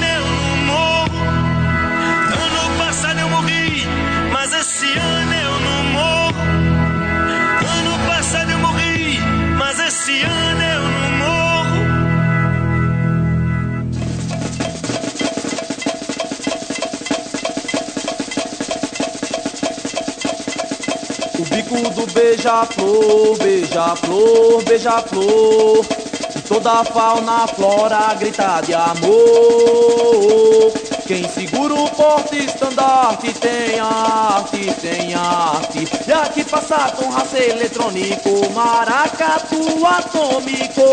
Bico do beija-flor, beija-flor, beija-flor. Toda a fauna, flora grita de amor. Quem segura o porte estandarte tem arte, tem arte. E aqui passa com raça eletrônico, maracatu atômico.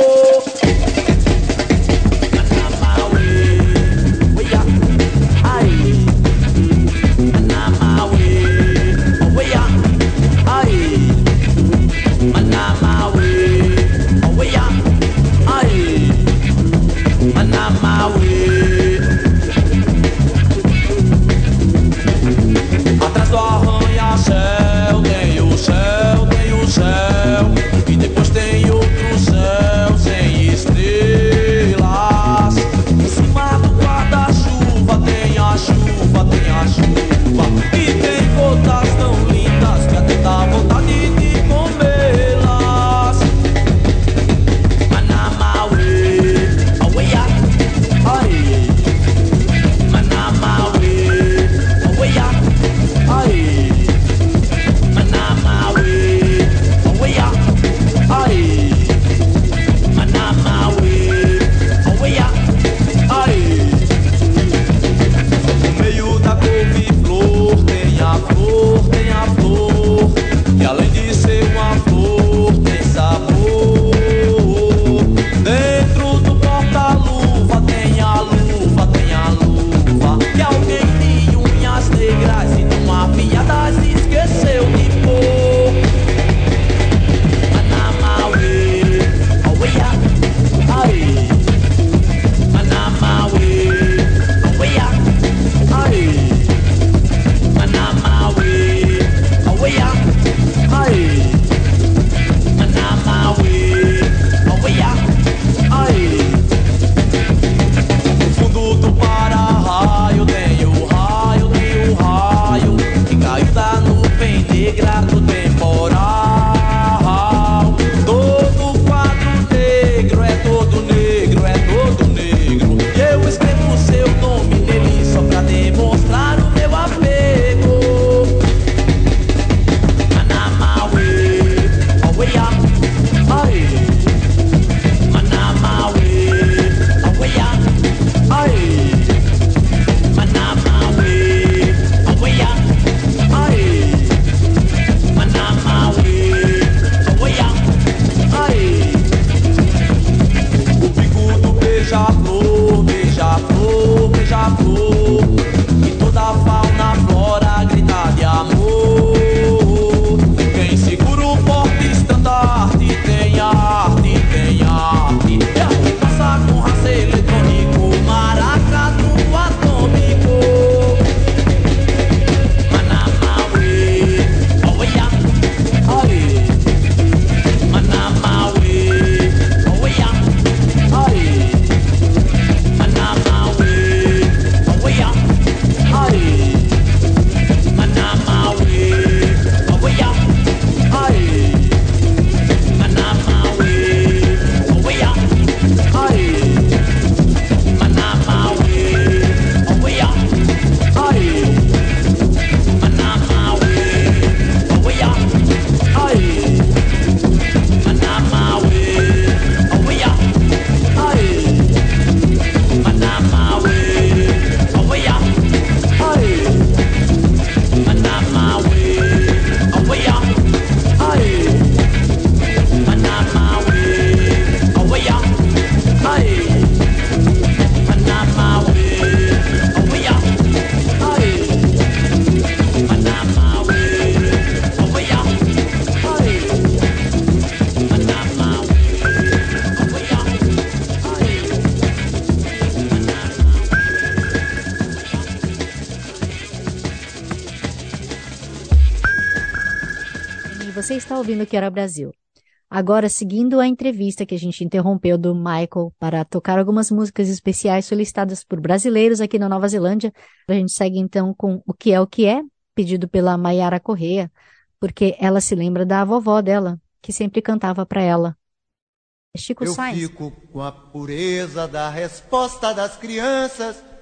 Você está ouvindo o Que Era Brasil. Agora, seguindo a entrevista que a gente interrompeu do Michael para tocar algumas músicas especiais solicitadas por brasileiros aqui na Nova Zelândia, a gente segue então com O Que É O Que É, pedido pela Mayara Correia, porque ela se lembra da vovó dela, que sempre cantava para ela. Chico Eu Sainz. fico com a pureza da resposta das crianças.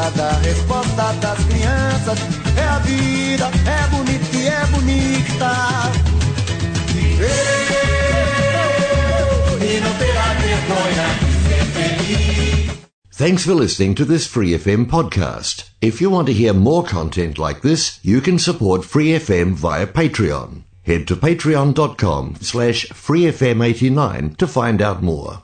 resposta das crianças. É a vida, é bonita e é bonita. Viver e não vergonha. Thanks for listening to this Free FM podcast. If you want to hear more content like this, you can support Free FM via Patreon. Head to patreon.com slash freefm89 to find out more.